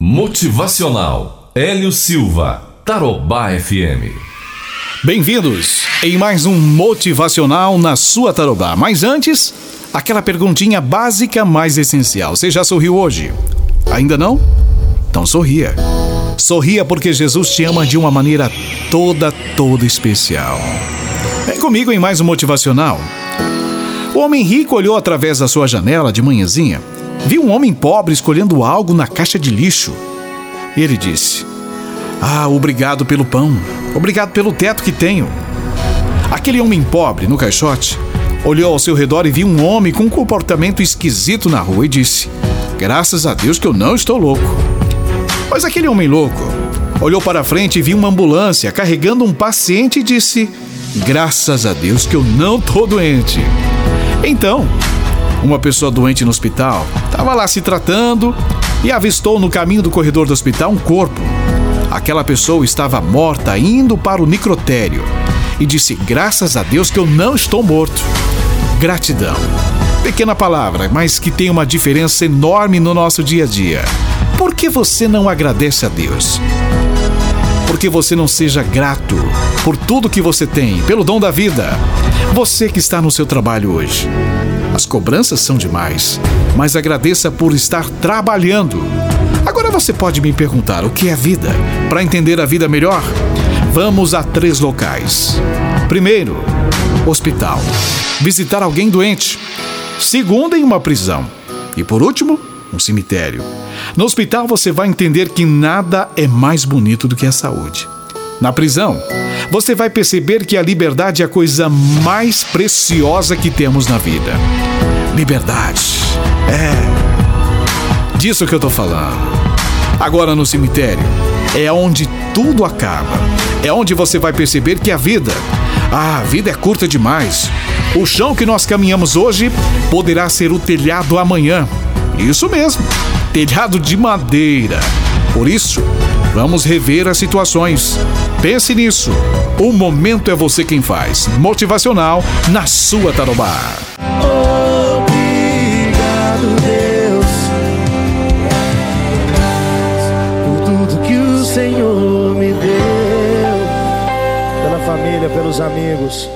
Motivacional Hélio Silva, Tarobá FM. Bem-vindos em mais um Motivacional na sua Tarobá. Mas antes, aquela perguntinha básica mais essencial. Você já sorriu hoje? Ainda não? Então sorria. Sorria porque Jesus te ama de uma maneira toda, toda especial. Vem comigo em mais um Motivacional. O homem rico olhou através da sua janela de manhãzinha viu um homem pobre escolhendo algo na caixa de lixo. Ele disse: Ah, obrigado pelo pão, obrigado pelo teto que tenho. Aquele homem pobre no caixote olhou ao seu redor e viu um homem com um comportamento esquisito na rua e disse: Graças a Deus que eu não estou louco. Mas aquele homem louco olhou para frente e viu uma ambulância carregando um paciente e disse: Graças a Deus que eu não estou doente. Então, uma pessoa doente no hospital estava lá se tratando e avistou no caminho do corredor do hospital um corpo. Aquela pessoa estava morta, indo para o necrotério, e disse: Graças a Deus que eu não estou morto. Gratidão. Pequena palavra, mas que tem uma diferença enorme no nosso dia a dia. Por que você não agradece a Deus? Por que você não seja grato por tudo que você tem, pelo dom da vida? Você que está no seu trabalho hoje. As cobranças são demais, mas agradeça por estar trabalhando. Agora você pode me perguntar o que é vida? Para entender a vida melhor, vamos a três locais. Primeiro, hospital. Visitar alguém doente. Segundo, em uma prisão. E por último, um cemitério. No hospital você vai entender que nada é mais bonito do que a saúde. Na prisão, você vai perceber que a liberdade é a coisa mais preciosa que temos na vida. Liberdade. É. Disso que eu tô falando. Agora no cemitério, é onde tudo acaba. É onde você vai perceber que a vida, ah, a vida é curta demais. O chão que nós caminhamos hoje poderá ser o telhado amanhã. Isso mesmo, telhado de madeira. Por isso, vamos rever as situações. Pense nisso. O momento é você quem faz. Motivacional na sua Tarobá. Obrigado, Deus, por tudo que o Senhor me deu, pela família, pelos amigos.